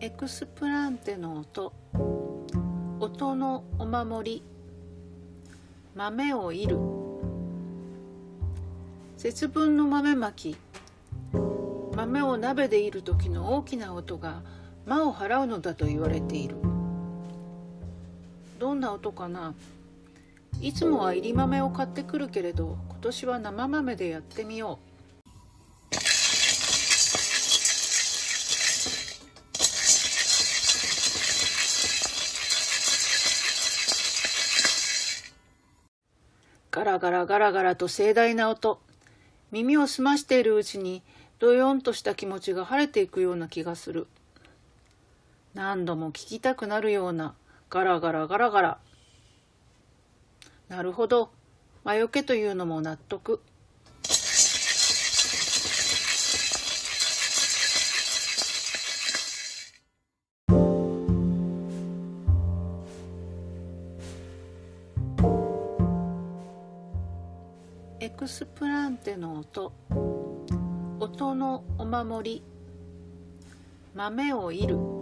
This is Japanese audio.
エクスプランテの音。音のお守り。豆をいる。節分の豆まき。豆を鍋でいる時の大きな音が。魔を払うのだと言われている。どんな音かな。いつもはいり豆を買ってくるけれど今年は生豆でやってみよう。ガラガラガラガラと盛大な音。耳を澄ましているうちにどよんとした気持ちが晴れていくような気がする。何度も聞きたくなるようなガラガラガラガラ。なるほど。魔除けというのも納得。エクスプランテの音。音のお守り。豆をいる。